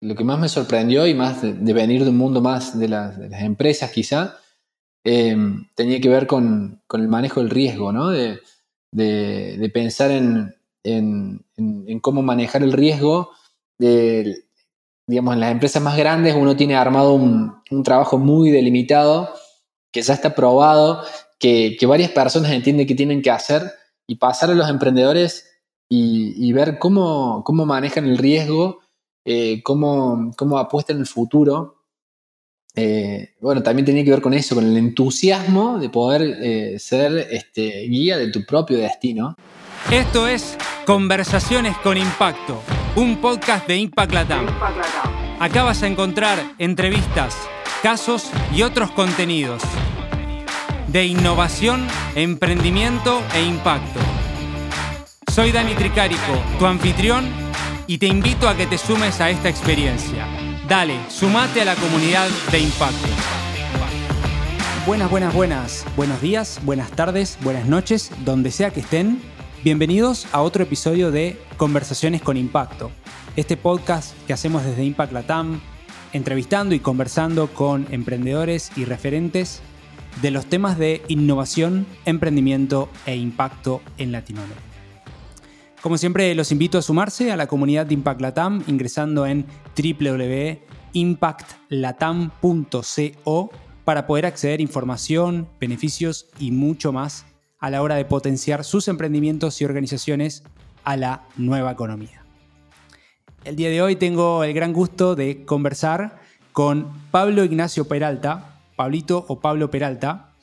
lo que más me sorprendió y más de, venir de un mundo más de las, empresas quizá, eh, tenía que ver con, el manejo del riesgo, ¿no? De, pensar en, cómo manejar el riesgo. De, digamos, en las empresas más grandes uno tiene armado un, trabajo muy delimitado, que ya está probado, que, varias personas entienden que tienen que hacer y pasar a los emprendedores y, ver cómo, cómo manejan el riesgo eh, cómo, cómo apuesta en el futuro. Eh, bueno, también tenía que ver con eso, con el entusiasmo de poder eh, ser este, guía de tu propio destino. Esto es Conversaciones con Impacto, un podcast de Impact Latam. Acá vas a encontrar entrevistas, casos y otros contenidos de innovación, emprendimiento e impacto. Soy Dani Tricarico, tu anfitrión y te invito a que te sumes a esta experiencia. Dale, sumate a la comunidad de Impacto. Buenas, buenas, buenas. Buenos días, buenas tardes, buenas noches, donde sea que estén. Bienvenidos a otro episodio de Conversaciones con Impacto. Este podcast que hacemos desde Impact Latam, entrevistando y conversando con emprendedores y referentes de los temas de innovación, emprendimiento e impacto en Latinoamérica. Como siempre, los invito a sumarse a la comunidad de Impact Latam ingresando en www.impactlatam.co para poder acceder a información, beneficios y mucho más a la hora de potenciar sus emprendimientos y organizaciones a la nueva economía. El día de hoy tengo el gran gusto de conversar con Pablo Ignacio Peralta, Pablito o Pablo Peralta,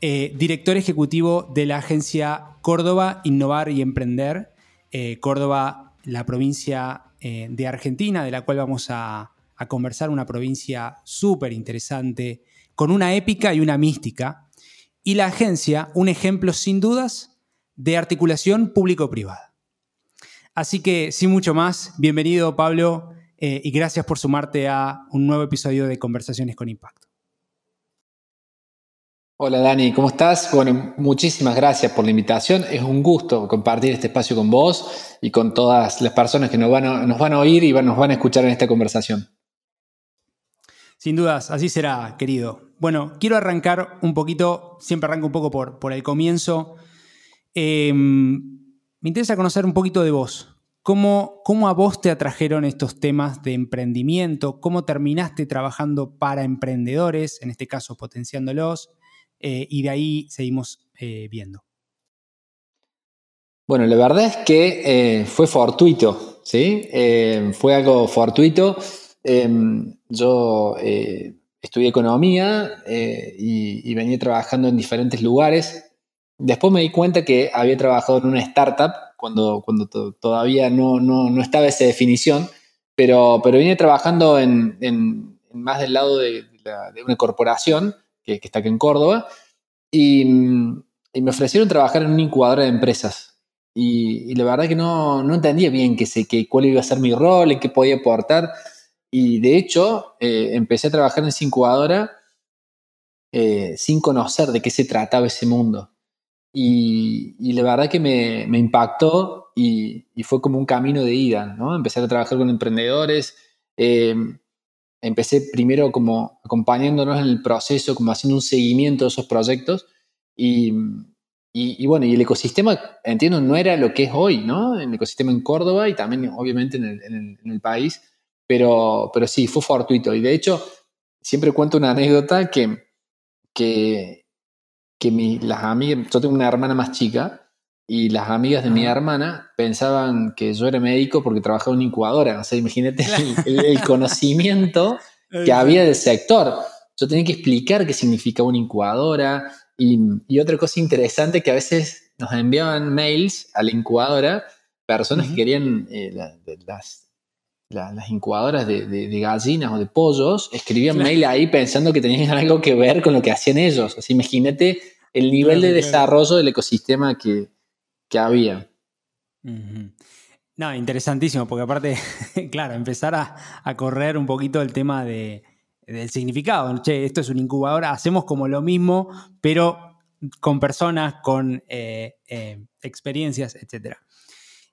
eh, director ejecutivo de la agencia Córdoba Innovar y Emprender, eh, Córdoba, la provincia eh, de Argentina, de la cual vamos a, conversar, una provincia súper interesante, con una épica y una mística, y la agencia, un ejemplo sin dudas de articulación público-privada. Así que, sin mucho más, bienvenido Pablo eh, y gracias por sumarte a un nuevo episodio de Conversaciones con Impacto. Hola Dani, ¿cómo estás? Bueno, muchísimas gracias por la invitación. Es un gusto compartir este espacio con vos y con todas las personas que nos van a, nos van a oír y nos van a escuchar en esta conversación. Sin dudas, así será, querido. Bueno, quiero arrancar un poquito, siempre arranco un poco por, por el comienzo. Em, me interesa conocer un poquito de vos. ¿Cómo, ¿Cómo a vos te atrajeron estos temas de emprendimiento? ¿Cómo terminaste trabajando para emprendedores, en este caso potenciándolos? Eh, y de ahí seguimos eh, viendo. Bueno, la verdad es que eh, fue fortuito, ¿sí? fue algo fortuito. Em, yo estudié economía y, venía trabajando en diferentes lugares. Después me di cuenta que había trabajado en una startup cuando, cuando todavía no, no, estaba esa definición, pero, pero venía trabajando en, más del lado de, de una corporación que, está aquí en Córdoba, y, me ofrecieron trabajar en una incubadora de empresas. Y, la verdad que no, no entendía bien qué sé, qué, cuál iba a ser mi rol, en qué podía aportar. Y de hecho, eh, empecé a trabajar en esa incubadora eh, sin conocer de qué se trataba ese mundo. Y, la verdad que me, impactó y, y, fue como un camino de ida, ¿no? Empecé a trabajar con emprendedores, eh, empecé primero como acompañándonos en el proceso, como haciendo un seguimiento de esos proyectos y, y, bueno, y el ecosistema, entiendo, no era lo que es hoy, ¿no? El ecosistema en Córdoba y también obviamente en el, en el, país, pero, pero sí, fue fortuito. Y de hecho, siempre cuento una anécdota que, que, que mi, las amigas, yo tengo una hermana más chica, y las amigas de mi hermana pensaban que yo era médico porque trabajaba en una incubadora. O sea, imagínate el, conocimiento que había del sector. Yo tenía que explicar qué significaba una incubadora. Y, y, otra cosa interesante que a veces nos enviaban mails a la incubadora personas que querían eh, las, las, incubadoras de, de, gallinas o de pollos, escribían mail ahí pensando que tenían algo que ver con lo que hacían ellos. Sea, imagínate el nivel de desarrollo del ecosistema que, que había. No, interesantísimo, porque aparte, claro, empezar a, correr un poquito el tema de, del significado. Che, esto es una incubadora, hacemos como lo mismo, pero con personas, con eh, eh, experiencias, etc.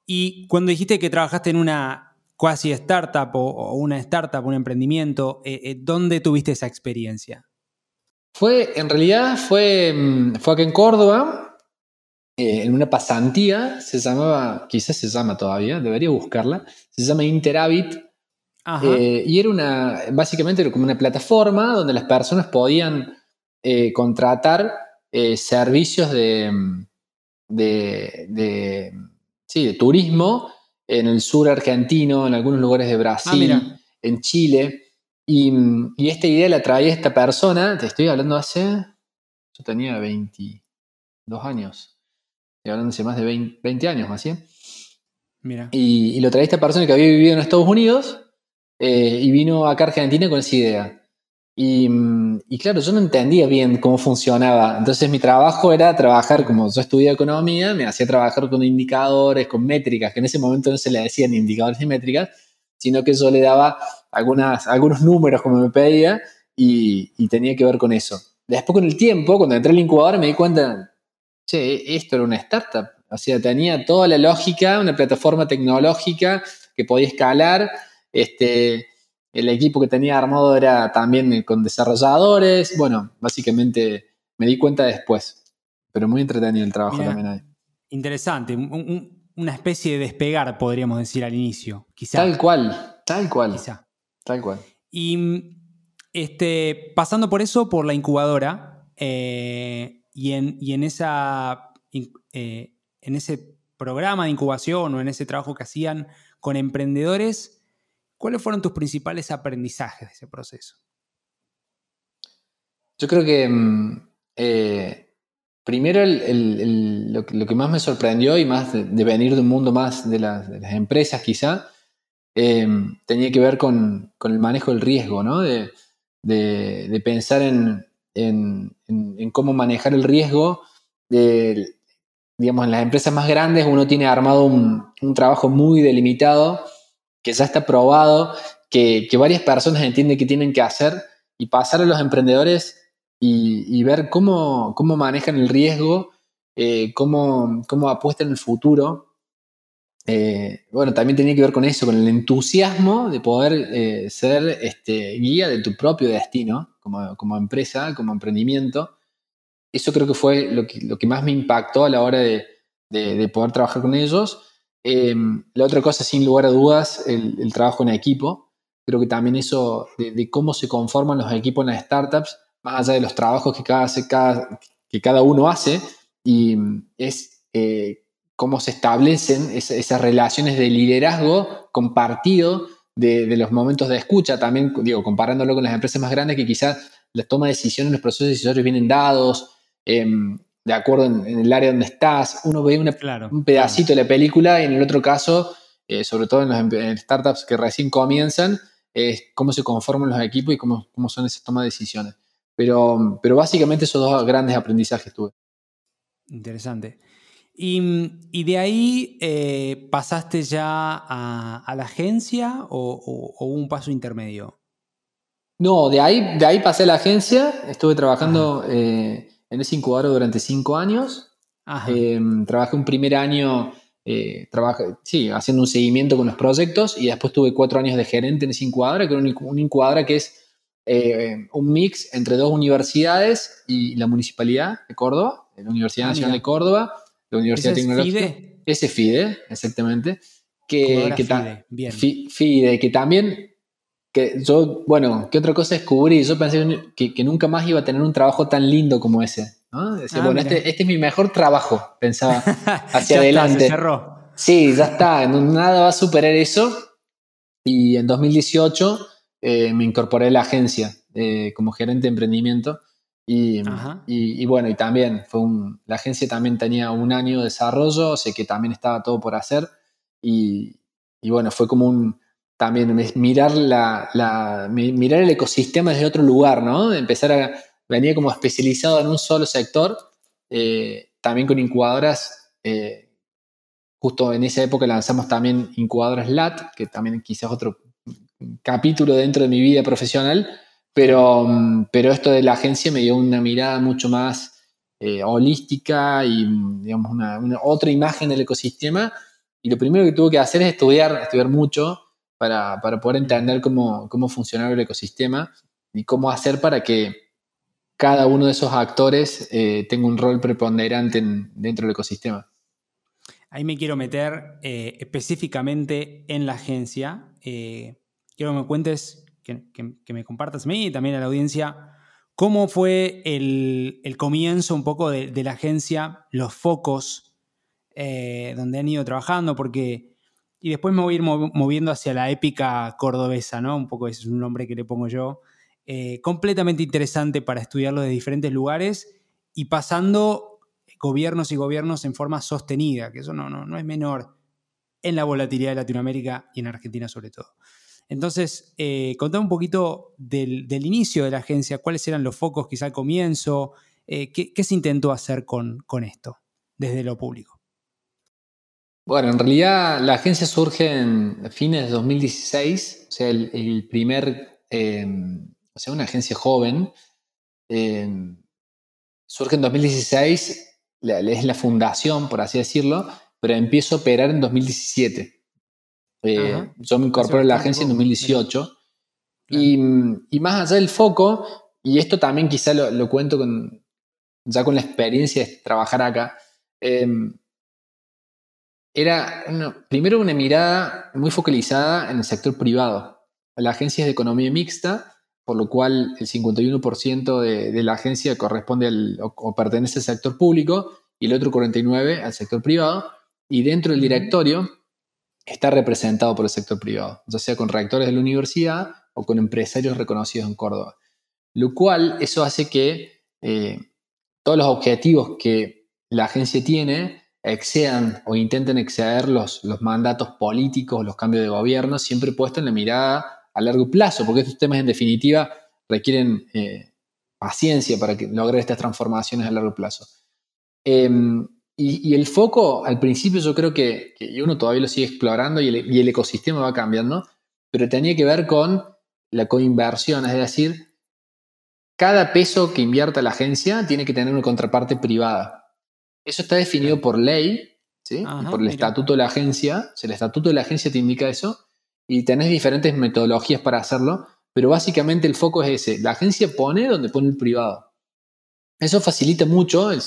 Y cuando dijiste que trabajaste en una cuasi startup o, una startup, un emprendimiento, eh, eh, ¿dónde tuviste esa experiencia? Fue, en realidad, fue, mm, fue aquí en Córdoba, eh, en una pasantía, se llamaba, quizás se llama todavía, debería buscarla, se llama Interhabit. y era una, básicamente era como una plataforma donde las personas podían contratar servicios de, de, de, sí, de turismo en el sur argentino, en algunos lugares de Brasil, ah, en Chile. Y, esta idea la traía esta persona, te estoy hablando hace, yo tenía 22 años, hablando hace más de 20, años, más bien. Mira. Y, lo traía esta persona que había vivido en Estados Unidos eh, y vino acá a Argentina con esa idea. Mm, y, claro, yo no entendía bien cómo funcionaba. Entonces mi trabajo era trabajar, como yo estudié economía, me hacía trabajar con indicadores, con métricas, que en ese momento no se le decían indicadores y métricas, sino que yo le daba algunas, algunos números como me pedía y, tenía que ver con eso. Después con el tiempo, cuando entré al incubador, me di cuenta, che, esto era una startup. O sea, tenía toda la lógica, una plataforma tecnológica que podía escalar, este, el equipo que tenía armado era también con desarrolladores. Bueno, básicamente me di cuenta después. Pero muy entretenido el trabajo también ahí. Interesante. una especie de despegar, podríamos decir, al inicio. Quizá. Tal cual, tal cual. Quizá. Tal cual. Y este, pasando por eso, por la incubadora, eh, y, en, en, esa, eh, en ese programa de incubación o en ese trabajo que hacían con emprendedores, ¿Cuáles fueron tus principales aprendizajes de ese proceso? Yo creo que mm, eh, primero lo, que más me sorprendió y más de, venir de un mundo más de, las, empresas quizá, eh, tenía que ver con, el manejo del riesgo, ¿no? de, pensar en, cómo manejar el riesgo. digamos, en las empresas más grandes uno tiene armado un trabajo muy delimitado que ya está probado, que, varias personas entienden que tienen que hacer y pasar a los emprendedores y, ver cómo, cómo, manejan el riesgo, eh, cómo, cómo, apuestan el futuro. Eh, bueno, también tenía que ver con eso, con el entusiasmo de poder eh, ser este, guía de tu propio destino como, empresa, como emprendimiento. Eso creo que fue lo que, más me impactó a la hora de, de poder trabajar con ellos. Em, la otra cosa, sin lugar a dudas, el, trabajo en equipo. Creo que también eso de, cómo se conforman los equipos en las startups, más allá de los trabajos que cada, uno hace, y es eh, cómo se establecen esas relaciones de liderazgo compartido de, de, los momentos de escucha. También, digo, comparándolo con las empresas más grandes que quizás la toma de decisiones, los procesos decisorios vienen dados. Em, de acuerdo en, el área donde estás, uno ve un pedacito de la película y en el otro caso, eh, sobre todo en las startups que recién comienzan, es cómo se conforman los equipos y cómo, cómo son esas tomas de decisiones. Pero, pero básicamente esos dos grandes aprendizajes tuve. Interesante. Y, de ahí eh, pasaste ya a, la agencia o, hubo un paso intermedio? No, de ahí, de ahí pasé a la agencia, estuve trabajando en ese incubador durante cinco años. Em, trabajé un primer año eh, sí, haciendo un seguimiento con los proyectos y después tuve cuatro años de gerente en esa incubadora, que era una incubadora que es eh, un mix entre dos universidades y la Municipalidad de Córdoba, la Universidad ah, Nacional de Córdoba, la Universidad Tecnológica. FIDE? Ese FIDE, exactamente. Que, que FIDE, bien. FIDE, que también que yo, bueno, ¿qué otra cosa descubrí? Yo pensé que, nunca más iba a tener un trabajo tan lindo como ese. Decía, ah, bueno, este, este, es mi mejor trabajo, pensaba hacia adelante. Sí, ya está, nada va a superar eso. Y en 2018 eh, me incorporé a la agencia eh, como gerente de emprendimiento. Y, y, bueno, y también fue un, la agencia también tenía un año de desarrollo, sé que también estaba todo por hacer. Y, y bueno, fue como un, también mirar, la, mirar el ecosistema desde otro lugar, ¿no? Empezar a venir como especializado en un solo sector, eh, también con incubadoras. Eh, justo en esa época lanzamos también incubadoras LAT, que también quizás otro capítulo dentro de mi vida profesional, pero, pero esto de la agencia me dio una mirada mucho más eh, holística y digamos, una, otra imagen del ecosistema. Y lo primero que tuve que hacer es estudiar, estudiar mucho para, poder entender cómo, cómo funciona el ecosistema y cómo hacer para que cada uno de esos actores eh, tenga un rol preponderante dentro del ecosistema. Ahí me quiero meter eh, específicamente en la agencia. quiero que me cuentes, que, me compartas a mí y también a la audiencia, cómo fue el, comienzo un poco de, de, la agencia, los focos donde han ido trabajando, porque y después me voy a ir moviendo hacia la épica cordobesa, ¿no? Un poco ese es un nombre que le pongo yo. Eh, completamente interesante para estudiarlo de diferentes lugares y pasando gobiernos y gobiernos en forma sostenida, que eso no, no, no es menor en la volatilidad de Latinoamérica y en Argentina sobre todo. Entonces, eh, contame un poquito del, inicio de la agencia, cuáles eran los focos quizá al comienzo, eh, qué, se intentó hacer con, esto desde lo público. Bueno, en realidad la agencia surge en fines de 2016, o sea, el, primer, em, o sea, una agencia joven. Surge en 2016, es la fundación, por así decirlo, pero empiezo a operar en 2017. Eh, yo me incorporo a la agencia en 2018. Y, más allá del foco, y esto también quizá lo, cuento con, ya con la experiencia de trabajar acá, em, era primero una mirada muy focalizada en el sector privado. La agencia es de economía mixta, por lo cual el 51% de, la agencia corresponde al, o, pertenece al sector público y el otro 49% al sector privado. Y dentro del directorio está representado por el sector privado, ya sea con rectores de la universidad o con empresarios reconocidos en Córdoba. Lo cual eso hace que eh, todos los objetivos que la agencia tiene excedan o intenten exceder los, mandatos políticos, los cambios de gobierno, siempre puesto en la mirada a largo plazo, porque estos temas en definitiva requieren eh, paciencia para que lograr estas transformaciones a largo plazo. Em, y, el foco, al principio yo creo que, uno todavía lo sigue explorando y el, y el, ecosistema va cambiando, pero tenía que ver con la coinversión, es decir, cada peso que invierta la agencia tiene que tener una contraparte privada. Eso está definido por ley, ¿sí? por el estatuto de la agencia. el estatuto de la agencia te indica eso. Y tenés diferentes metodologías para hacerlo, pero básicamente el foco es ese. La agencia pone donde pone el privado. Eso facilita mucho el,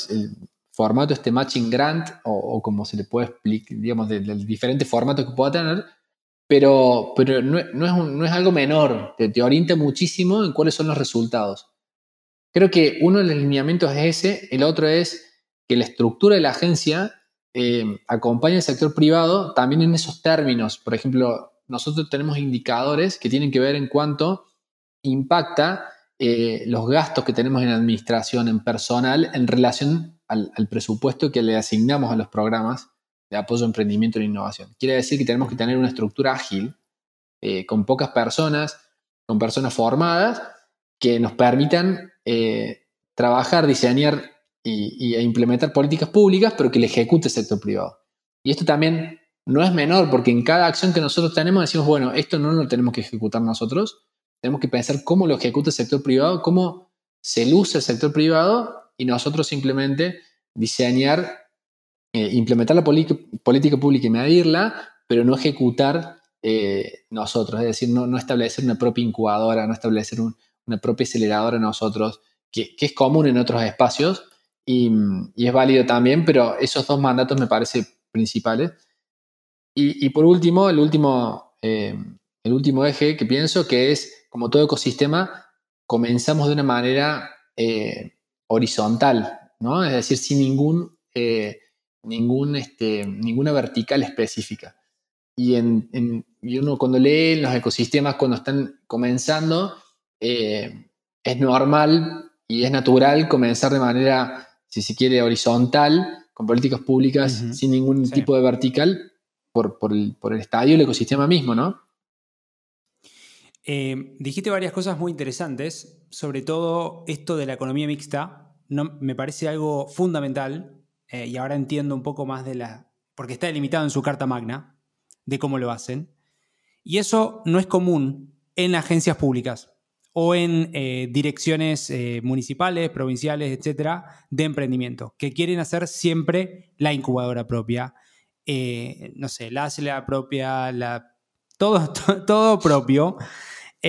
formato, este matching grant, o, como se le puede explicar, digamos, del diferente formato que pueda tener, pero, pero no, es algo menor, te, te, orienta muchísimo en cuáles son los resultados. Creo que uno de los lineamientos es ese, el otro es que la estructura de la agencia eh, acompaña al sector privado también en esos términos. Por ejemplo, nosotros tenemos indicadores que tienen que ver en cuánto impacta eh, los gastos que tenemos en administración, en personal, en relación al, presupuesto que le asignamos a los programas de apoyo a emprendimiento e innovación. Quiere decir que tenemos que tener una estructura ágil, eh, con pocas personas, con personas formadas, que nos permitan trabajar, diseñar y, a implementar políticas públicas, pero que le ejecute el sector privado. Y esto también no es menor, porque en cada acción que nosotros tenemos decimos, bueno, esto no lo tenemos que ejecutar nosotros, tenemos que pensar cómo lo ejecuta el sector privado, cómo se luce el sector privado y nosotros simplemente diseñar, eh, implementar la política pública y medirla, pero no ejecutar eh, nosotros, es decir, no, establecer una propia incubadora, no establecer una propia aceleradora nosotros, que, que, es común en otros espacios, y, es válido también, pero esos dos mandatos me parecen principales. Y, por último, el último, eh, el último eje que pienso que es, como todo ecosistema, comenzamos de una manera horizontal, ¿no? Es decir, sin ningún, eh, ningún, este, ninguna vertical específica. Y, en, y, uno cuando lee los ecosistemas, cuando están comenzando, es normal y es natural comenzar de manera si se quiere, horizontal, con políticas públicas sin ningún tipo de vertical, por, el, estadio y el ecosistema mismo, ¿no? Eh, dijiste varias cosas muy interesantes, sobre todo esto de la economía mixta, no, me parece algo fundamental eh, y ahora entiendo un poco más de la... porque está delimitado en su Carta Magna, de cómo lo hacen. Y eso no es común en agencias públicas o en eh, direcciones eh, municipales, provinciales, etcétera, de emprendimiento, que quieren hacer siempre la incubadora propia. No sé, la hace propia, la todo, todo propio,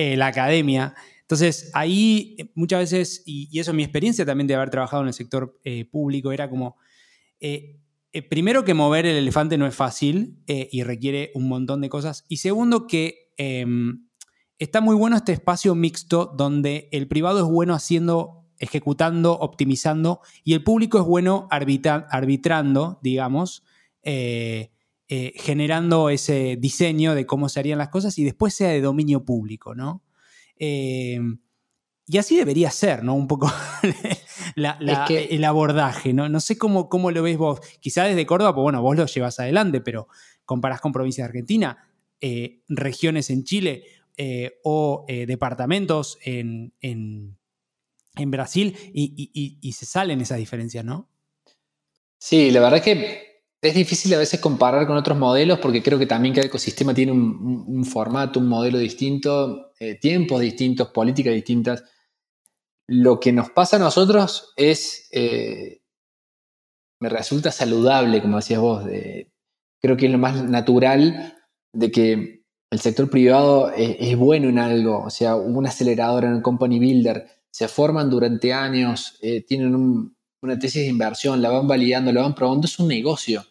eh, la academia. Entonces, ahí eh, muchas veces, y, eso es mi experiencia también de haber trabajado en el sector eh, público, era como, primero que mover el elefante no es fácil y requiere un montón de cosas. Y segundo que em, está muy bueno este espacio mixto donde el privado es bueno haciendo, ejecutando, optimizando, y el público es bueno arbitrando, digamos. Eh, generando ese diseño de cómo se harían las cosas y después sea de dominio público, ¿no? Eh, y así debería ser, ¿no? Un poco el abordaje, ¿no? No sé cómo, cómo lo ves vos. Quizá desde Córdoba, pues bueno, vos lo llevas adelante, pero comparás con provincias de Argentina, eh, regiones en Chile o departamentos en, Brasil y, y se salen esas diferencias, ¿no? Sí, la verdad es que es difícil a veces comparar con otros modelos porque creo que también cada ecosistema tiene un, formato, un modelo distinto, eh, tiempos distintos, políticas distintas. Lo que nos pasa a nosotros es, eh, me resulta saludable, como decías vos, creo que es lo más natural de que el sector privado es, bueno en algo, o sea, un acelerador, un company builder, se forman durante años, eh, tienen un, una tesis de inversión, la van validando, la van probando, es un negocio.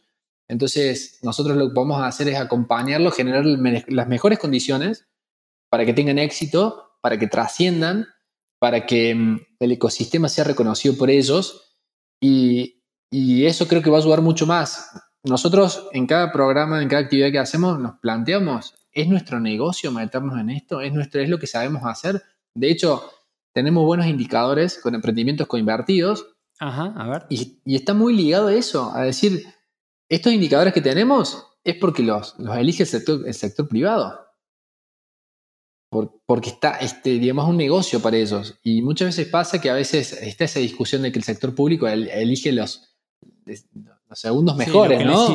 Entonces, nosotros lo que vamos a hacer es acompañarlo, generar las mejores condiciones para que tengan éxito, para que trasciendan, para que mm, el ecosistema sea reconocido por ellos y, eso creo que va a ayudar mucho más. Nosotros en cada programa, en cada actividad que hacemos, nos planteamos, ¿es nuestro negocio meternos en esto? ¿Es, nuestro, es lo que sabemos hacer? De hecho, tenemos buenos indicadores con emprendimientos coinvertidos Ajá, a ver. Y, está muy ligado a eso, a decir, estos indicadores que tenemos es porque los, los elige el sector, el sector privado. porque está, este, digamos, un negocio para ellos. Y muchas veces pasa que a veces está esa discusión de que el sector público elige los, los segundos mejores, ¿no?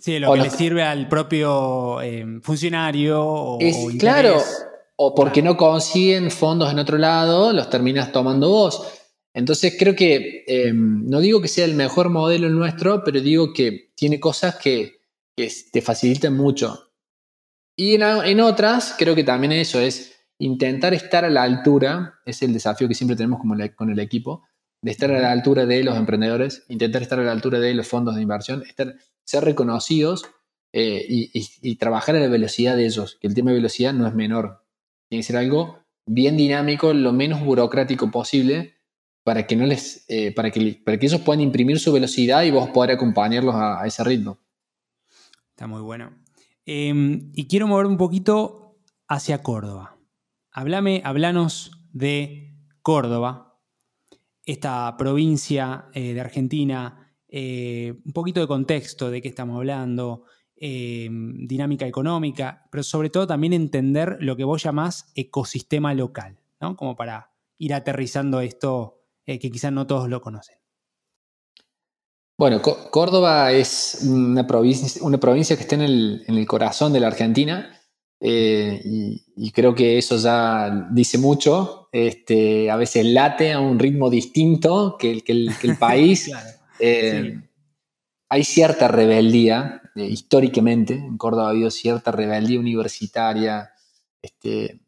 sí, lo que le sirve al propio eh, funcionario. es, claro, o porque no consiguen fondos en otro lado, los terminas tomando vos. Entonces creo que, eh, no digo que sea el mejor modelo el nuestro, pero digo que tiene cosas que, te facilitan mucho. Y en, otras, creo que también eso es intentar estar a la altura, es el desafío que siempre tenemos con el equipo, de estar a la altura de los emprendedores, intentar estar a la altura de los fondos de inversión, estar, ser reconocidos eh, y, y trabajar a la velocidad de ellos, que el tema de velocidad no es menor. Tiene que ser algo bien dinámico, lo menos burocrático posible, para que, no les, eh, para que, para que ellos puedan imprimir su velocidad y vos poder acompañarlos a, ese ritmo. Está muy bueno. Em, y quiero mover un poquito hacia Córdoba. Háblame, hablanos de Córdoba, esta provincia eh, de Argentina, eh, un poquito de contexto de qué estamos hablando, em, dinámica económica, pero sobre todo también entender lo que vos llamás ecosistema local, ¿no? Como para ir aterrizando esto eh, que quizás no todos lo conocen. Bueno, Córdoba es una provincia, una provincia que está en el, corazón de la Argentina eh, y, creo que eso ya dice mucho. Este, a veces late a un ritmo distinto que, el, país. Eh, hay cierta rebeldía, históricamente, en Córdoba ha habido cierta rebeldía universitaria, este,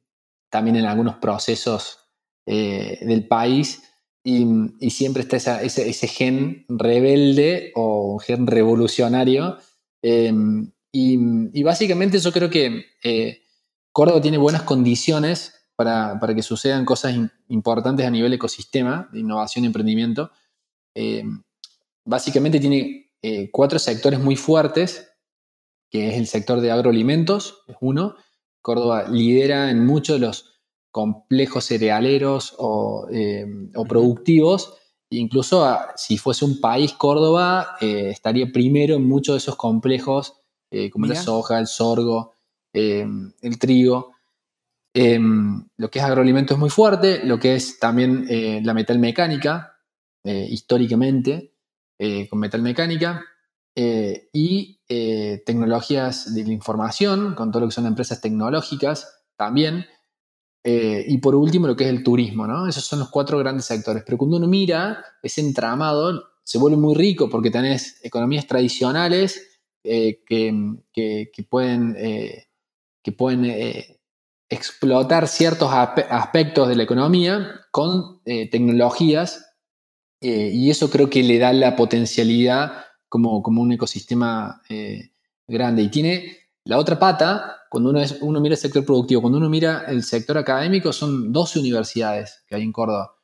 también en algunos procesos del país. Y, siempre está ese, gen rebelde o gen revolucionario. Em, y, básicamente yo creo que eh, Córdoba tiene buenas condiciones para, que sucedan cosas importantes a nivel ecosistema, de innovación y emprendimiento. Em, básicamente tiene eh, cuatro sectores muy fuertes, que es el sector de agroalimentos, es uno. Córdoba lidera en muchos de los complejos cerealeros o, eh, productivos. Incluso ah, si fuese un país, Córdoba eh, estaría primero en muchos de esos complejos, eh, como la soja, el sorgo, el trigo. lo que es agroalimento es muy fuerte, lo que es también la metalmecánica, históricamente, con metalmecánica, y tecnologías de la información, con todo lo que son empresas tecnológicas también. Eh, y por último, lo que es el turismo, ¿no? Esos son los cuatro grandes sectores. Pero cuando uno mira ese entramado, se vuelve muy rico porque tenés economías tradicionales eh, que, pueden, eh, que pueden explotar ciertos aspectos de la economía con tecnologías y eso creo que le da la potencialidad como, como un ecosistema grande. Y tiene la otra pata, cuando uno, es, uno mira el sector productivo, cuando uno mira el sector académico, son 12 universidades que hay en Córdoba.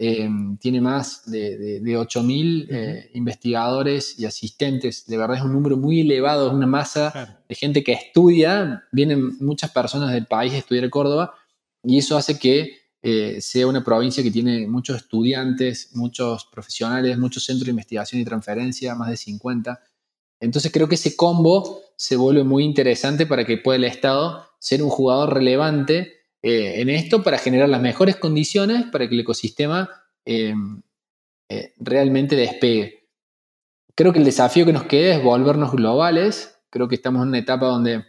Em, tiene más de, de, 8.000 eh, investigadores y asistentes. De verdad es un número muy elevado, es una masa de gente que estudia. Vienen muchas personas del país a estudiar Córdoba y eso hace que eh, sea una provincia que tiene muchos estudiantes, muchos profesionales, muchos centros de investigación y transferencia, más de 50. Entonces creo que ese combo se vuelve muy interesante para que pueda el Estado ser un jugador relevante eh, en esto para generar las mejores condiciones para que el ecosistema eh, eh, realmente despegue. Creo que el desafío que nos queda es volvernos globales. Creo que estamos en una etapa donde...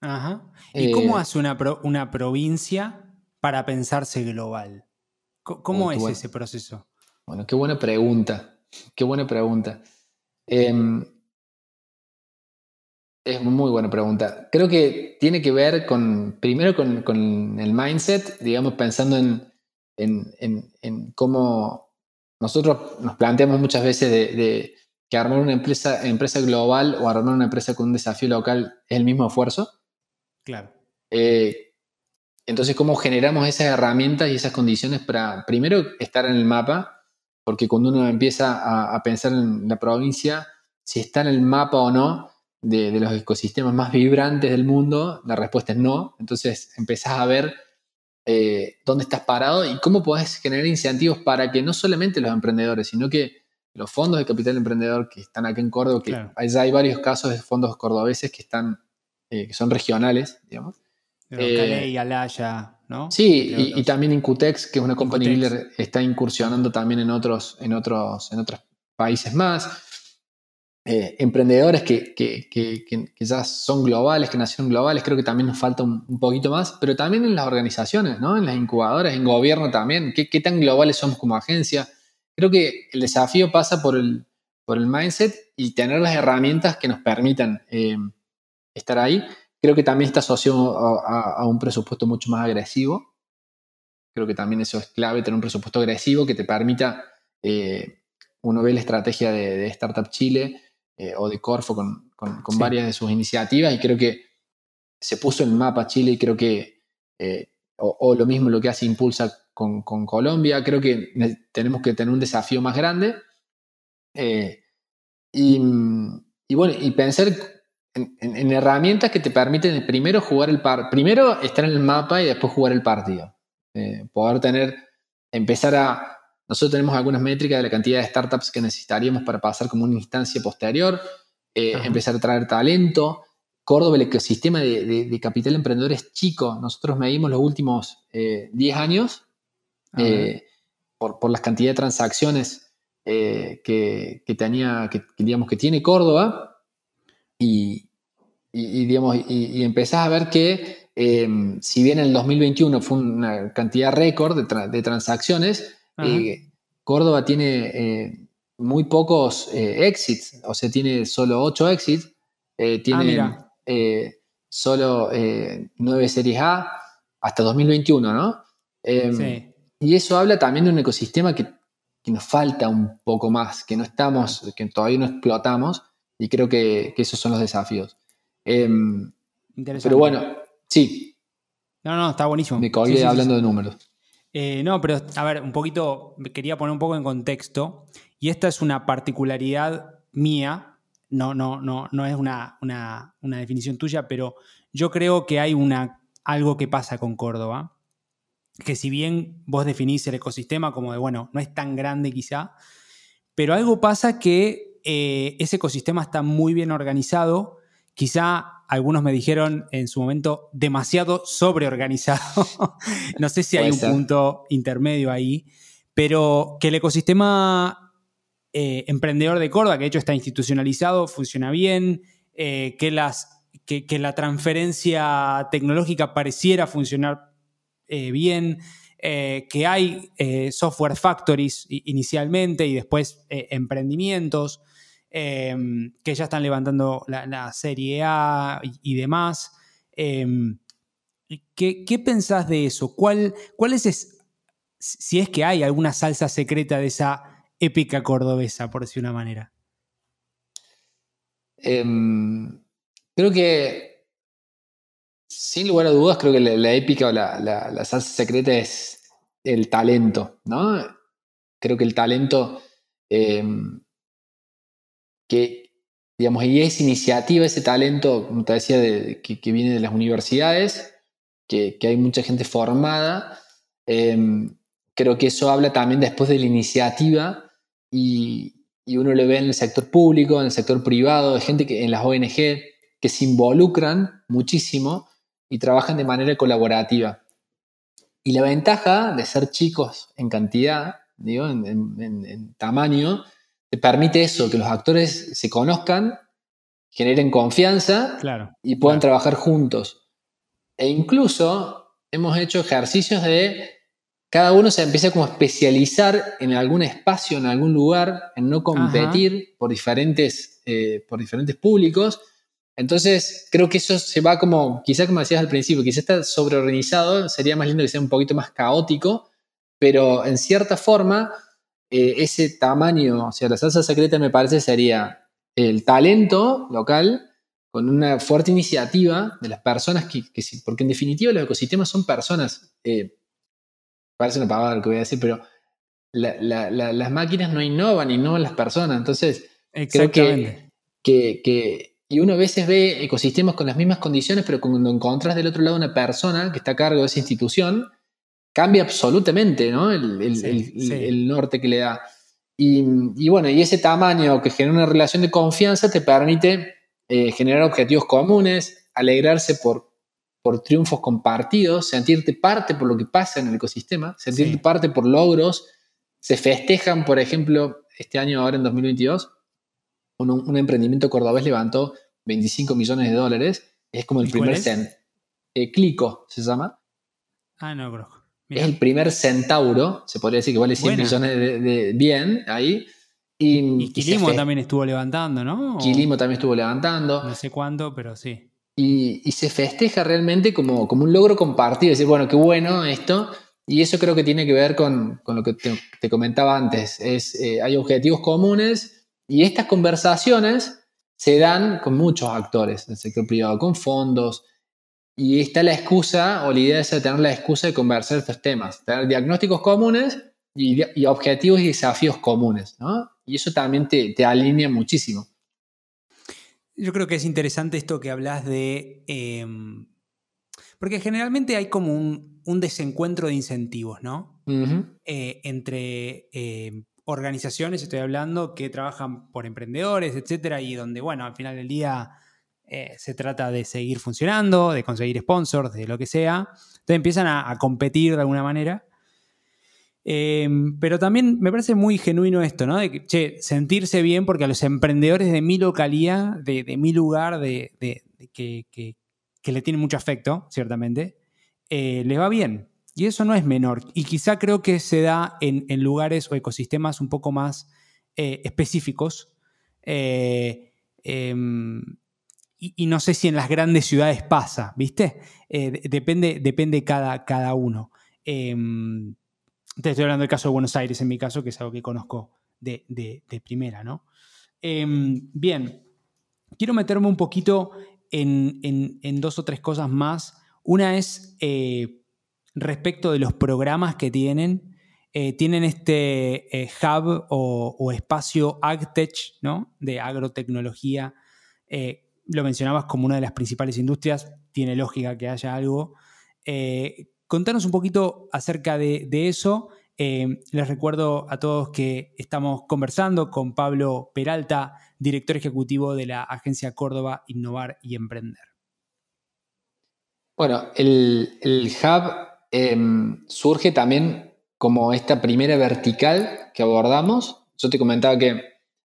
Ajá. ¿Y cómo hace una, una, provincia para pensarse global? ¿Cómo es ese proceso? Bueno, qué buena pregunta. Qué buena pregunta. Em, es muy buena pregunta. Creo que tiene que ver con, primero con, el mindset, digamos, pensando en, cómo nosotros nos planteamos muchas veces de, que armar una empresa, empresa global o armar una empresa con un desafío local es el mismo esfuerzo. Claro. Eh, entonces, ¿cómo generamos esas herramientas y esas condiciones para, primero, estar en el mapa? Porque cuando uno empieza a, a pensar en la provincia, si está en el mapa o no, de, los ecosistemas más vibrantes del mundo? La respuesta es no. Entonces empezás a ver eh, dónde estás parado y cómo podés generar incentivos para que no solamente los emprendedores, sino que los fondos de capital emprendedor que están aquí en Córdoba, que ya hay varios casos de fondos cordobeses que están, eh, que son regionales, digamos. Eh, Alaya, ¿no? Sí, y, también Incutex, que es una compañía está incursionando también en otros, en otros, en otros países más. Eh, emprendedores que, ya son globales, que nacieron globales, creo que también nos falta un, poquito más, pero también en las organizaciones, ¿no? en las incubadoras, en gobierno también, ¿qué, tan globales somos como agencia? Creo que el desafío pasa por el, por el mindset y tener las herramientas que nos permitan eh, estar ahí. Creo que también está asociado a, un presupuesto mucho más agresivo. Creo que también eso es clave, tener un presupuesto agresivo que te permita, eh, uno ve la estrategia de Startup Chile, eh, o de Corfo con, varias de sus iniciativas y creo que se puso en mapa Chile y creo que, eh, o, lo mismo lo que hace Impulsa con, Colombia, creo que tenemos que tener un desafío más grande eh, y, bueno, y pensar en, herramientas que te permiten primero jugar el par, primero estar en el mapa y después jugar el partido. poder tener, empezar a nosotros tenemos algunas métricas de la cantidad de startups que necesitaríamos para pasar como una instancia posterior, eh, empezar a traer talento. Córdoba, el ecosistema de, capital emprendedor es chico. Nosotros medimos los últimos 10 eh, años eh, por, las cantidades de transacciones que, tenía, que, digamos, que tiene Córdoba y, digamos, y, empezás a ver que si bien en el 2021 fue una cantidad récord de, de transacciones, eh, Córdoba tiene eh, muy pocos eh, exits, o sea, tiene solo 8 exits, tiene ah, solo 9 series A hasta 2021, ¿no? Em, y eso habla también de un ecosistema que, nos falta un poco más, que no estamos, que todavía no explotamos, y creo que, esos son los desafíos. Em, pero bueno, sí. No, no, está buenísimo. Me colgué hablando de números. Eh, no, pero a ver, un poquito, quería poner un poco en contexto, y esta es una particularidad mía, no, no, no, no es una, una, definición tuya, pero yo creo que hay una, algo que pasa con Córdoba, que si bien vos definís el ecosistema como de, bueno, no es tan grande quizá, pero algo pasa que eh, ese ecosistema está muy bien organizado, quizá algunos me dijeron en su momento demasiado sobreorganizado. no sé si hay un punto intermedio ahí, pero que el ecosistema eh, emprendedor de Córdoba, que de hecho está institucionalizado, funciona bien, eh, que, las, que, la transferencia tecnológica pareciera funcionar eh, bien, que hay software factories inicialmente y después emprendimientos. Em, que ya están levantando la, serie A y, demás. Em, ¿Qué, qué pensás de eso? ¿Cuál, es, si es que hay alguna salsa secreta de esa épica cordobesa, por decir una manera? Em, creo que, sin lugar a dudas, creo que la, épica o la, salsa secreta es el talento, ¿no? Creo que el talento que, digamos, y esa iniciativa, ese talento, como te decía, que, viene de las universidades, que, hay mucha gente formada, em, creo que eso habla también después de la iniciativa y, y uno lo ve en el sector público, en el sector privado, de gente que en las ONG que se involucran muchísimo y trabajan de manera colaborativa. Y la ventaja de ser chicos en cantidad, digo, en, tamaño, te permite eso, que los actores se conozcan, generen confianza y puedan trabajar juntos. E incluso hemos hecho ejercicios de cada uno se empieza como a especializar en algún espacio, en algún lugar, en no competir por diferentes, eh, por diferentes públicos. Entonces, creo que eso se va como, quizás como decías al principio, quizás está sobreorganizado, sería más lindo que sea un poquito más caótico, pero en cierta forma, eh, ese tamaño, o sea, la salsa secreta me parece sería el talento local con una fuerte iniciativa de las personas que, porque en definitiva los ecosistemas son personas. Eh, parece una pavada lo que voy a decir, pero las máquinas no innovan, innovan las personas. Entonces, creo que, que, y uno a veces ve ecosistemas con las mismas condiciones, pero cuando encontras del otro lado una persona que está a cargo de esa institución, cambia absolutamente ¿no? el, norte que le da. Y, bueno, y ese tamaño que genera una relación de confianza te permite eh, generar objetivos comunes, alegrarse por por triunfos compartidos, sentirte parte por lo que pasa en el ecosistema, sentirte parte por logros. Se festejan, por ejemplo, este año, ahora en 2022, un, emprendimiento cordobés levantó 25 millones de dólares. Es como el primer cent. Eh, Clico se llama. Ah, no, bro. Es el primer centauro, se podría decir que vale 100 millones de, bien ahí. Y, y Quilimo también estuvo levantando, ¿no? Quilimo también estuvo levantando. No sé cuánto, pero sí y, se festeja realmente como, como, un logro compartido, decir, bueno, qué bueno esto, y eso creo que tiene que ver con, con lo que te, comentaba antes, es, eh, hay objetivos comunes y estas conversaciones se dan con muchos actores del sector privado, con fondos, y está la excusa, o la idea es tener la excusa de conversar estos temas, tener diagnósticos comunes y, y objetivos y desafíos comunes, ¿no? Y eso también te, te alinea muchísimo. Yo creo que es interesante esto que hablas de... Em, porque generalmente hay como un, desencuentro de incentivos, ¿no? Eh, entre em, organizaciones, estoy hablando, que trabajan por emprendedores, etcétera, y donde, bueno, al final del día eh, se trata de seguir funcionando, de conseguir sponsors, de lo que sea. Entonces empiezan a competir de alguna manera. Em, pero también me parece muy genuino esto, ¿no? De que, sentirse bien porque a los emprendedores de mi localidad, de, mi lugar, de, que, le tienen mucho afecto, ciertamente, eh, les va bien. Y eso no es menor. Y quizá creo que se da en, lugares o ecosistemas un poco más eh, específicos. Eh, y, no sé si en las grandes ciudades pasa, ¿viste? depende depende cada, cada uno. Em, te estoy hablando del caso de Buenos Aires, en mi caso, que es algo que conozco de, primera, ¿no? Em, bien, quiero meterme un poquito en, dos o tres cosas más. Una es eh, respecto de los programas que tienen. Eh, tienen este eh, hub o, espacio AgTech, ¿no? De agrotecnología. Lo mencionabas como una de las principales industrias. Tiene lógica que haya algo. Contanos un poquito acerca de, eso. Eh, les recuerdo a todos que estamos conversando con Pablo Peralta, director ejecutivo de la Agencia Córdoba Innovar y Emprender. Bueno, el, hub em, surge también como esta primera vertical que abordamos. Yo te comentaba que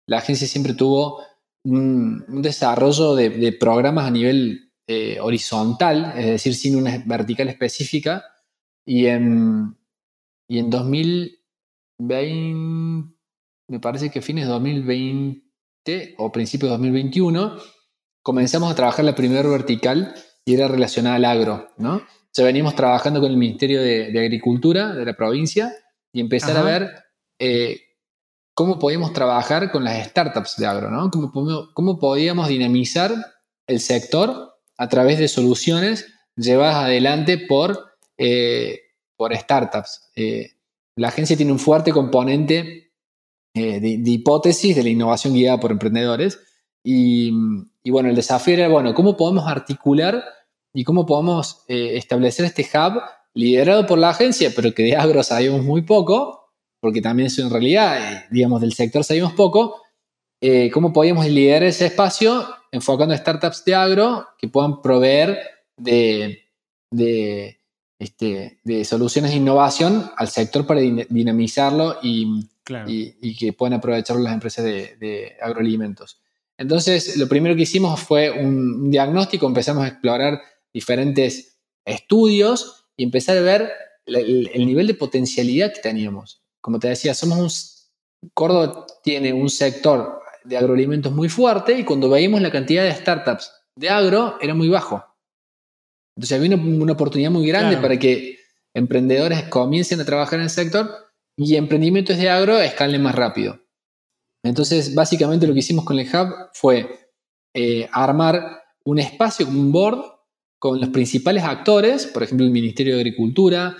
la agencia siempre tuvo un, desarrollo de, programas a nivel eh, horizontal, es decir, sin una vertical específica. Y en, y en 2020, me parece que fines de 2020 o principios de 2021, comenzamos a trabajar la primera vertical y era relacionada al agro, ¿no? Ya venimos trabajando con el Ministerio de, Agricultura de la provincia y empezar a ver eh, cómo podemos trabajar con las startups de agro, ¿no? Cómo, cómo podíamos dinamizar el sector a través de soluciones llevadas adelante por, eh, por startups. Eh, la agencia tiene un fuerte componente de, de, hipótesis de la innovación guiada por emprendedores y, y, bueno, el desafío era, bueno, ¿cómo podemos articular y cómo podemos establecer este hub liderado por la agencia, pero que de agro sabemos muy poco, porque también eso en realidad, eh, digamos, del sector sabemos poco, eh, cómo podíamos liderar ese espacio enfocando a startups de agro que puedan proveer de, este, de soluciones de innovación al sector para dinamizarlo y, y, que puedan aprovecharlo las empresas de, agroalimentos. Entonces, lo primero que hicimos fue un, diagnóstico, empezamos a explorar diferentes estudios y empezar a ver el nivel de potencialidad que teníamos como te decía, somos un, Córdoba tiene un sector de agroalimentos muy fuerte y cuando veíamos la cantidad de startups de agro era muy bajo. Entonces había una, oportunidad muy grande para que emprendedores comiencen a trabajar en el sector y emprendimientos de agro escalen más rápido. Entonces, básicamente lo que hicimos con el Hub fue eh, armar un espacio, un board, con los principales actores, por ejemplo, el Ministerio de Agricultura,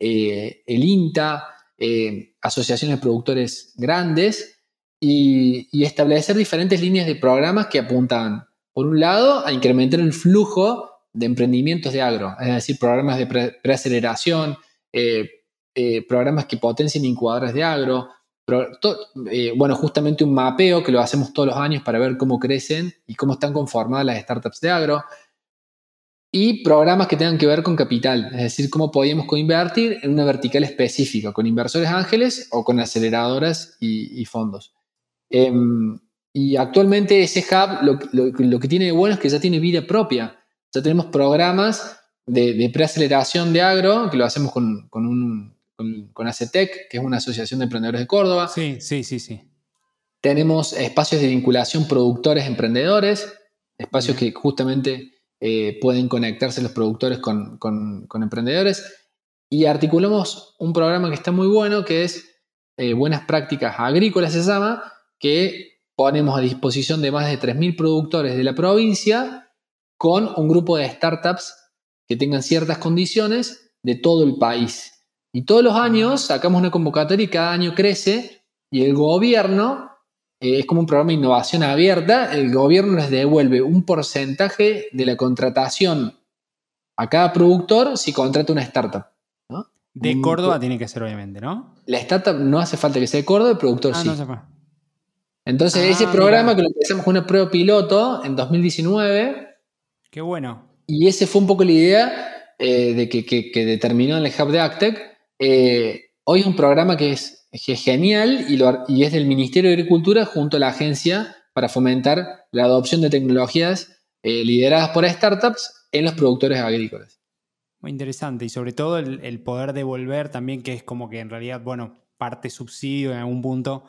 eh, el INTA, eh, asociaciones de productores grandes y, establecer diferentes líneas de programas que apuntan, por un lado, a incrementar el flujo de emprendimientos de agro, es decir, programas de preaceleración, eh, eh, programas que potencien incubadoras de agro, bueno, justamente un mapeo que lo hacemos todos los años para ver cómo crecen y cómo están conformadas las startups de agro, y programas que tengan que ver con capital, es decir, cómo podíamos coinvertir en una vertical específica, con inversores ángeles o con aceleradoras y, fondos. Em, y actualmente ese hub lo, que tiene de bueno es que ya tiene vida propia. Ya tenemos programas de, preaceleración de agro, que lo hacemos con, con, un, con, ACETEC, que es una asociación de emprendedores de Córdoba. Sí, sí, sí, sí. Tenemos espacios de vinculación productores-emprendedores, espacios que justamente eh, pueden conectarse los productores con, emprendedores. Y articulamos un programa que está muy bueno, que es eh, Buenas Prácticas Agrícolas, se llama, que ponemos a disposición de más de 3.000 productores de la provincia con un grupo de startups que tengan ciertas condiciones de todo el país. Y todos los años sacamos una convocatoria y cada año crece y el gobierno eh, es como un programa de innovación abierta, el gobierno les devuelve un porcentaje de la contratación a cada productor si contrata una startup. De Córdoba tiene que ser, obviamente, ¿no? La startup no hace falta que sea de Córdoba, el productor ah, sí. Entonces, ah, ese programa que lo empezamos con una prueba piloto en 2019. Qué bueno. Y ese fue un poco la idea eh, de que, determinó en el Hub de Actec. Eh, hoy es un programa que es es genial y, es del Ministerio de Agricultura junto a la agencia para fomentar la adopción de tecnologías eh, lideradas por startups en los productores agrícolas. Muy interesante y sobre todo el, poder devolver también, que es como que en realidad, bueno, parte subsidio en algún punto.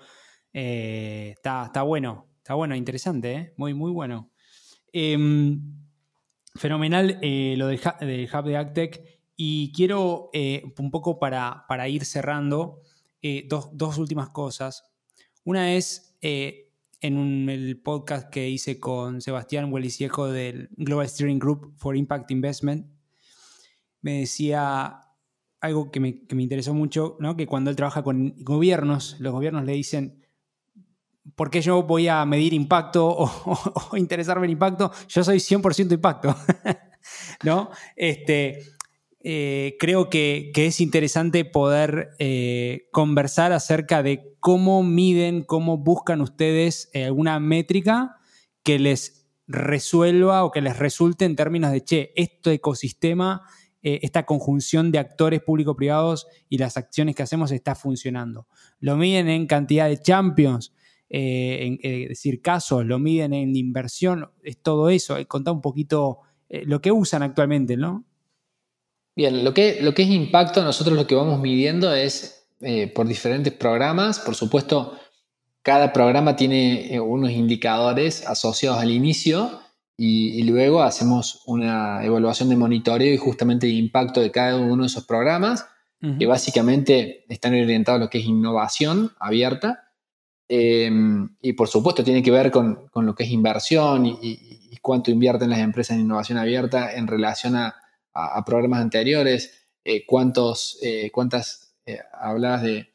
Eh, está, está, bueno, está bueno, interesante, ¿eh? muy, muy bueno. Em, fenomenal lo del, Hub de Actec y quiero un poco para ir cerrando. Eh, dos, últimas cosas. Una es eh, en el podcast que hice con Sebastián Hueliciejo del Global Steering Group for Impact Investment, me decía algo que me, interesó mucho, ¿no? que cuando él trabaja con gobiernos, los gobiernos le dicen, ¿por qué yo voy a medir impacto o, interesarme en impacto? Yo soy 100% impacto. ¿No? Este, eh, creo que, es interesante poder eh, conversar acerca de cómo miden, cómo buscan ustedes eh, alguna métrica que les resuelva o que les resulte en términos de, che, este ecosistema, esta conjunción de actores público-privados y las acciones que hacemos está funcionando. Lo miden en cantidad de champions, es decir, casos, lo miden en inversión, es todo eso. Contá un poquito lo que usan actualmente, ¿no? Bien, lo que, lo que es impacto, nosotros lo que vamos midiendo es eh, por diferentes programas. Por supuesto, cada programa tiene eh, unos indicadores asociados al inicio y, luego hacemos una evaluación de monitoreo y justamente de impacto de cada uno de esos programas, que básicamente están orientados a lo que es innovación abierta. Em, y por supuesto tiene que ver con, lo que es inversión y, cuánto invierten las empresas en innovación abierta en relación a, programas anteriores, eh, cuántos, eh, cuántas, eh, hablas de,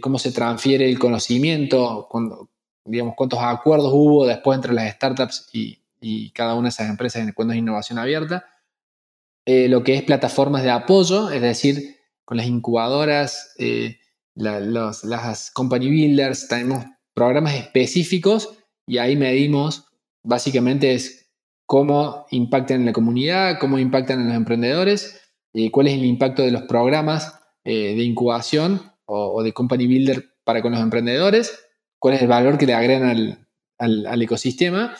cómo se transfiere el conocimiento, digamos, cuántos acuerdos hubo después entre las startups y, y cada una de esas empresas cuando es innovación abierta. Lo que es plataformas de apoyo, es decir, con las incubadoras, las company builders, tenemos programas específicos y ahí medimos, básicamente es cómo impactan en la comunidad, cómo impactan en los emprendedores, y cuál es el impacto de los programas eh, de incubación o, de company builder para con los emprendedores, cuál es el valor que le agregan al ecosistema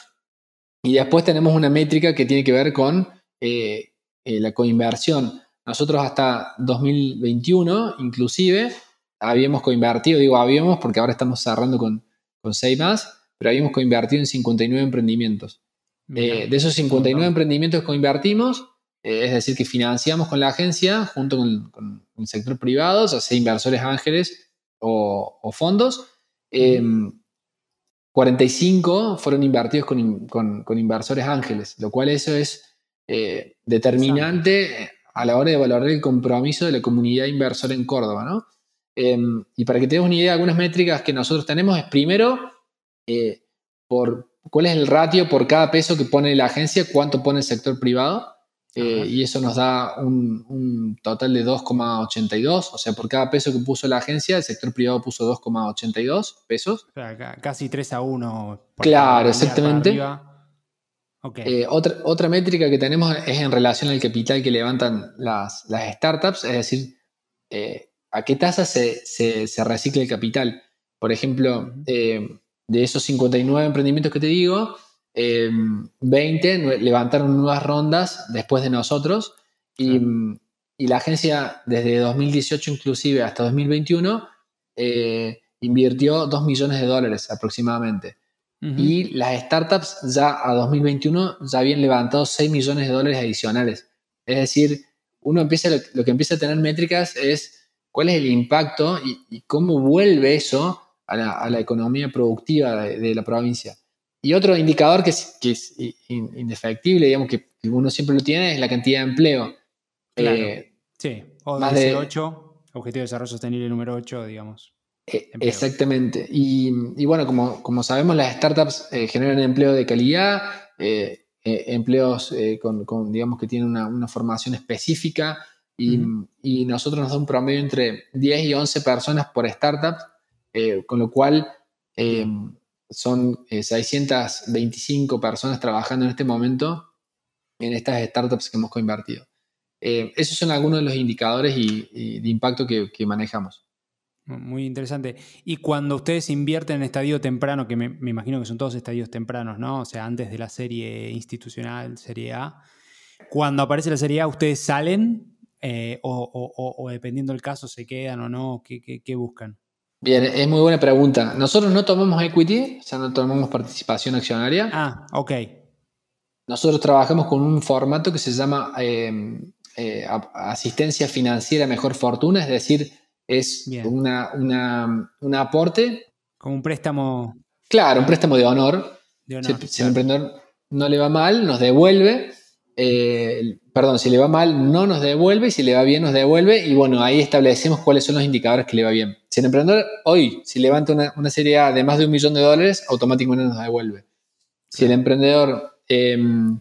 y después tenemos una métrica que tiene que ver con eh, eh, la coinversión. Nosotros hasta 2021, inclusive, habíamos coinvertido, digo habíamos porque ahora estamos cerrando con, con 6 más, pero habíamos coinvertido en 59 emprendimientos. Eh, de esos 59 emprendimientos que coinvertimos, es decir, que financiamos con la agencia junto con, el sector privado, o sea, inversores ángeles o, fondos. 45 fueron invertidos con, inversores ángeles, lo cual eso es eh, determinante a la hora de valorar el compromiso de la comunidad inversora en Córdoba. ¿no? Em, y para que tengas una idea, algunas métricas que nosotros tenemos es primero, eh, por, cuál es el ratio por cada peso que pone la agencia, cuánto pone el sector privado. Eh, y eso nos da un, total de 2,82, o sea, por cada peso que puso la agencia, el sector privado puso 2,82 pesos. casi 3 a 1. claro, exactamente. Eh, otra, otra métrica que tenemos es en relación al capital que levantan las, startups, es decir, eh, a qué tasa se, se, recicla el capital. Por ejemplo, de esos 59 emprendimientos que te digo, 20 em, levantaron nuevas rondas después de nosotros y, la agencia desde 2018 inclusive hasta 2021 eh, invirtió 2 millones de dólares aproximadamente. Y las startups ya a 2021 ya habían levantado 6 millones de dólares adicionales. Es decir, uno empieza, lo, que empieza a tener métricas es cuál es el impacto y, cómo vuelve eso a la, economía productiva de la provincia. Y otro indicador que es, que es indefectible, digamos que uno siempre lo tiene, es la cantidad de empleo. Claro. Eh, sí, o más de 8, Objetivo de Desarrollo Sostenible número 8, digamos. Eh, exactamente. Y, bueno, como, como, sabemos, las startups eh, generan empleo de calidad, empleos con, digamos, que tienen una, formación específica y, y, nosotros nos da un promedio entre 10 y 11 personas por startup, con lo cual son 625 eh, personas trabajando en este momento en estas startups que hemos coinvertido. Eh, esos son algunos de los indicadores y, de impacto que, manejamos. Muy interesante. Y cuando ustedes invierten en estadio temprano, que me, imagino que son todos estadios tempranos, ¿no? O sea, antes de la serie institucional, serie A, cuando aparece la serie A, ¿ustedes salen eh, o, dependiendo del caso se quedan o no? qué buscan? Bien, es muy buena pregunta. Nosotros no tomamos equity, o sea, no tomamos participación accionaria. Ah, ok. Nosotros trabajamos con un formato que se llama em, eh, asistencia financiera mejor fortuna, es decir, es una, un aporte. Como un préstamo. Claro, un préstamo de honor. si, el emprendedor no le va mal, nos devuelve. Eh, perdón, si le va mal, no nos devuelve, y si le va bien, nos devuelve, y bueno, ahí establecemos cuáles son los indicadores que le va bien. Si el emprendedor hoy, si levanta una, serie A de más de un millón de dólares, automáticamente nos devuelve. Si el emprendedor em,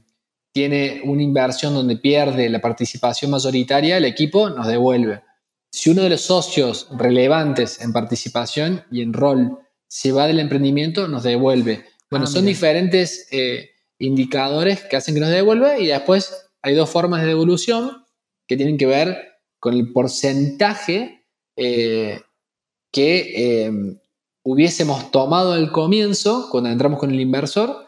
tiene una inversión donde pierde la participación mayoritaria, el equipo nos devuelve. Si uno de los socios relevantes en participación y en rol se va del emprendimiento, nos devuelve. Bueno, ah, son diferentes eh, indicadores que hacen que nos devuelva y después hay dos formas de devolución que tienen que ver con el porcentaje eh, que em, hubiésemos tomado al comienzo cuando entramos con el inversor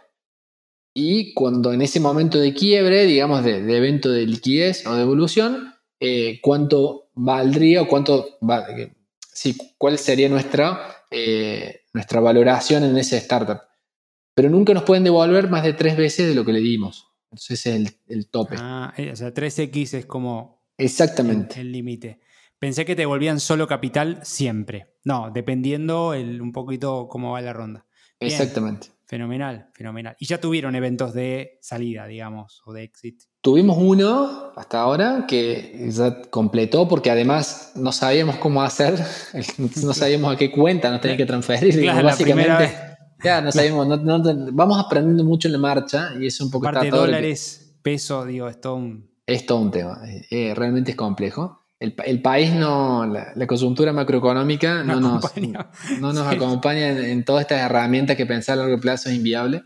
y cuando en ese momento de quiebre, digamos, de, evento de liquidez o de evolución, eh, cuánto valdría o cuánto, sí, cuál sería nuestra, eh, nuestra valoración en ese startup. Pero nunca nos pueden devolver más de tres veces de lo que le dimos. Entonces es el, tope. Ah, eh, o sea, 3X es como Exactamente. el límite. Pensé que te devolvían solo capital siempre. No, dependiendo el, un poquito cómo va la ronda. Exactamente. Fenomenal, fenomenal. Y ya tuvieron eventos de salida, digamos, o de exit. Tuvimos uno hasta ahora que ya completó porque además no sabíamos cómo hacer, no sabíamos a qué cuenta nos tenía que transferir. Claro, básicamente, ya no sabíamos, vamos aprendiendo mucho en la marcha y es un poco... Parte de dólares, peso, digo, es todo un... Es todo un tema, eh, realmente es complejo. El, país no, la, coyuntura macroeconómica no, nos, no nos acompaña en, todas estas herramientas que pensar a largo plazo es inviable.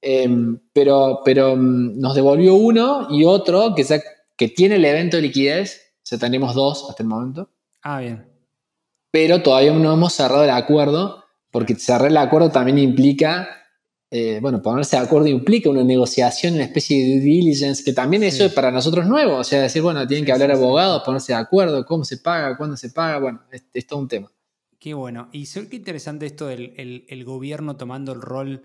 Em, pero, pero mm, nos devolvió uno y otro que, que tiene el evento de liquidez. O sea, tenemos dos hasta el momento. Ah, bien. Pero todavía no hemos cerrado el acuerdo, porque cerrar el acuerdo también implica eh, bueno, ponerse de acuerdo implica una negociación, una especie de due diligence, que también eso es para nosotros nuevo, o sea, decir, bueno, tienen que hablar abogados, ponerse de acuerdo, cómo se paga, cuándo se paga, bueno, es, todo un tema. Qué bueno. Y qué interesante esto del el, gobierno tomando el rol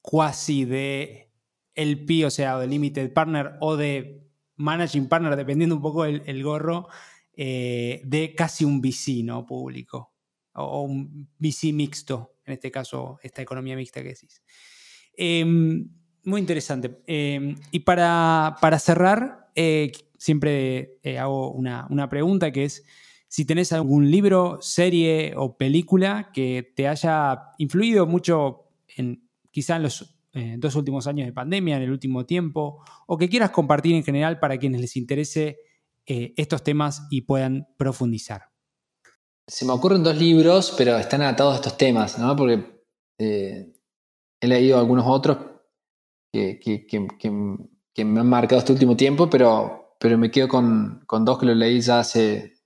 cuasi de LP, o sea, de limited partner o de managing partner, dependiendo un poco el, gorro, eh, de casi un VC, ¿no? Público. O, un VC mixto, en este caso, esta economía mixta que decís. Em, muy interesante. Em, y para, cerrar, eh, siempre eh, hago una, pregunta que es si tenés algún libro, serie o película que te haya influido mucho en quizá en los eh, dos últimos años de pandemia, en el último tiempo, o que quieras compartir en general para quienes les interese estos temas y puedan profundizar. Se me ocurren dos libros, pero están atados a estos temas, ¿no? Porque he leído algunos otros que, me han marcado este último tiempo, pero, pero me quedo con, dos que lo leí ya hace,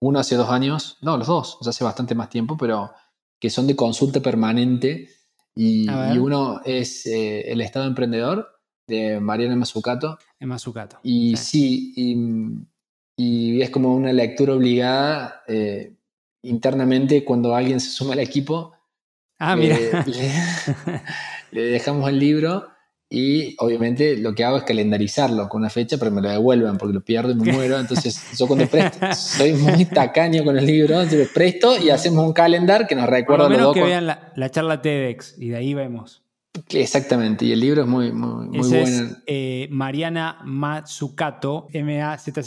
uno hace dos años, no, los dos, ya hace bastante más tiempo, pero que son de consulta permanente. Y, uno es eh, El Estado Emprendedor de Mariana Mazzucato. Mazzucato. Y sí, y, es como una lectura obligada eh, internamente cuando alguien se suma al equipo Ah, mira. Le, dejamos el libro y obviamente lo que hago es calendarizarlo con una fecha, pero me lo devuelven porque lo pierdo y me muero. Entonces, yo cuando presto, soy muy tacaño con el libro, entonces presto y hacemos un calendar que nos recuerda Por lo menos que vean la, charla TEDx y de ahí vemos. Exactamente, y el libro es muy, muy, muy bueno. Es, eh, Mariana Matsukato, M-A-Z-Z-U-C-A-T-O,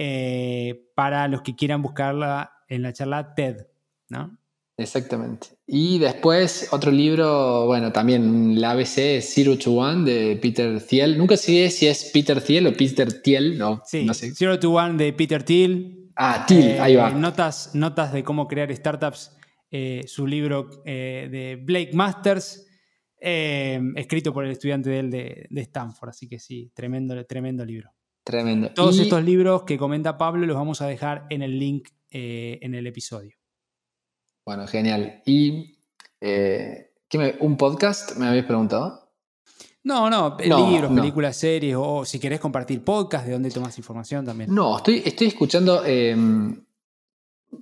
eh, para los que quieran buscarla en la charla TED, ¿no? Exactamente. Y después otro libro, bueno, también la ABC Zero to One de Peter Thiel. Nunca sé si es Peter Thiel o Peter Thiel, no, sí, no sé. Zero to One de Peter Thiel. Ah, Thiel, ahí va. Eh, notas, notas de cómo crear startups, eh, su libro eh, de Blake Masters, escrito por el estudiante de él de, Stanford. Así que sí, tremendo, tremendo libro. Tremendo. Todos estos libros que comenta Pablo los vamos a dejar en el link en el episodio. Bueno, genial. ¿Y eh, un podcast me habéis preguntado? No, no, libros, películas, series, o si querés compartir podcast, de dónde tomas información también. No, estoy, estoy escuchando. Em,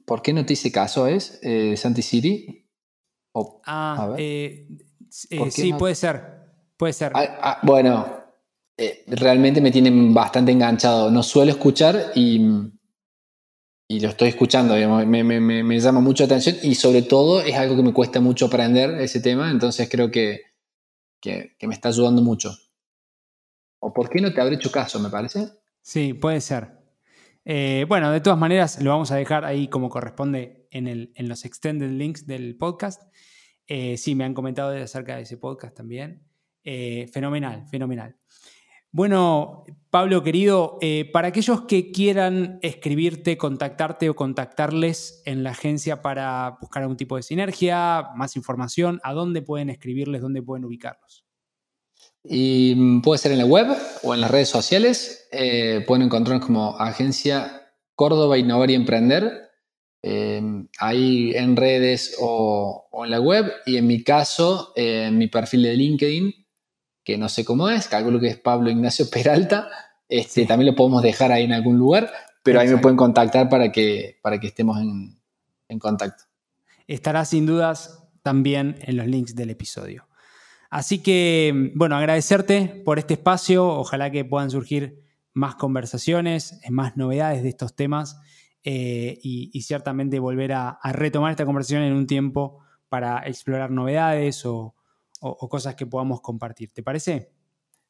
¿Por qué no te hice caso? ¿Es eh, Santi City? ah, eh, sí, puede ser. Puede ser. Ah, ah, bueno, realmente me tienen bastante enganchado. No suelo escuchar y y lo estoy escuchando, me, llama mucho la atención y sobre todo es algo que me cuesta mucho aprender ese tema, entonces creo que, me está ayudando mucho. ¿O por qué no te habré hecho caso, me parece? Sí, puede ser. Eh, bueno, de todas maneras, lo vamos a dejar ahí como corresponde en, el, en los extended links del podcast. Eh, sí, me han comentado acerca de ese podcast también. Eh, fenomenal, fenomenal. Bueno, Pablo querido, eh, para aquellos que quieran escribirte, contactarte o contactarles en la agencia para buscar algún tipo de sinergia, más información, ¿a dónde pueden escribirles, dónde pueden ubicarlos? Y mm, puede ser en la web o en las redes sociales. Eh, pueden encontrarnos como agencia Córdoba Innovar y Emprender. Eh, ahí en redes o, o, en la web. Y en mi caso, en mi perfil de LinkedIn, que no sé cómo es, calculo que es Pablo Ignacio Peralta, este, también lo podemos dejar ahí en algún lugar, pero ahí me pueden contactar para que, para que estemos en, contacto. Estará sin dudas también en los links del episodio. Así que, bueno, agradecerte por este espacio. Ojalá que puedan surgir más conversaciones, más novedades de estos temas eh, y, ciertamente volver a, retomar esta conversación en un tiempo para explorar novedades o, cosas que podamos compartir. ¿Te parece?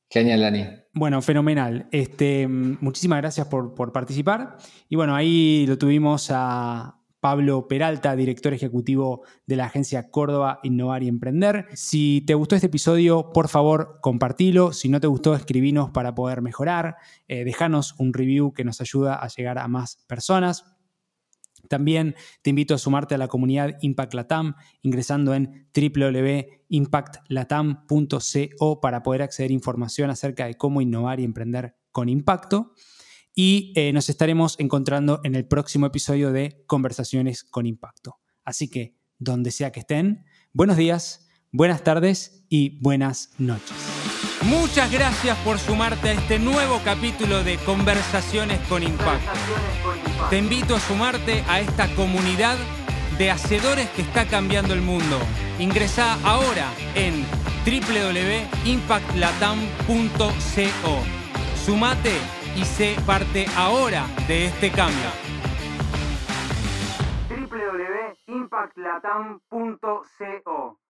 Genial, Dani. Bueno, fenomenal. Este, muchísimas gracias por, por participar. Y bueno, ahí lo tuvimos a, Pablo Peralta, director ejecutivo de la agencia Córdoba Innovar y Emprender. Si te gustó este episodio, por favor, compartilo. Si no te gustó, escribinos para poder mejorar. Eh, déjanos un review que nos ayuda a llegar a más personas. También te invito a sumarte a la comunidad Impact Latam ingresando en www.impactlatam.co para poder acceder a información acerca de cómo innovar y emprender con impacto y eh, nos estaremos encontrando en el próximo episodio de Conversaciones con Impacto. Así que, donde sea que estén, buenos días, buenas tardes y buenas noches. Muchas gracias por sumarte a este nuevo capítulo de Conversaciones con Impacto. Te invito a sumarte a esta comunidad de hacedores que está cambiando el mundo. Ingresa ahora en www.impactlatam.co. Sumate y sé parte ahora de este cambio. www.impactlatam.co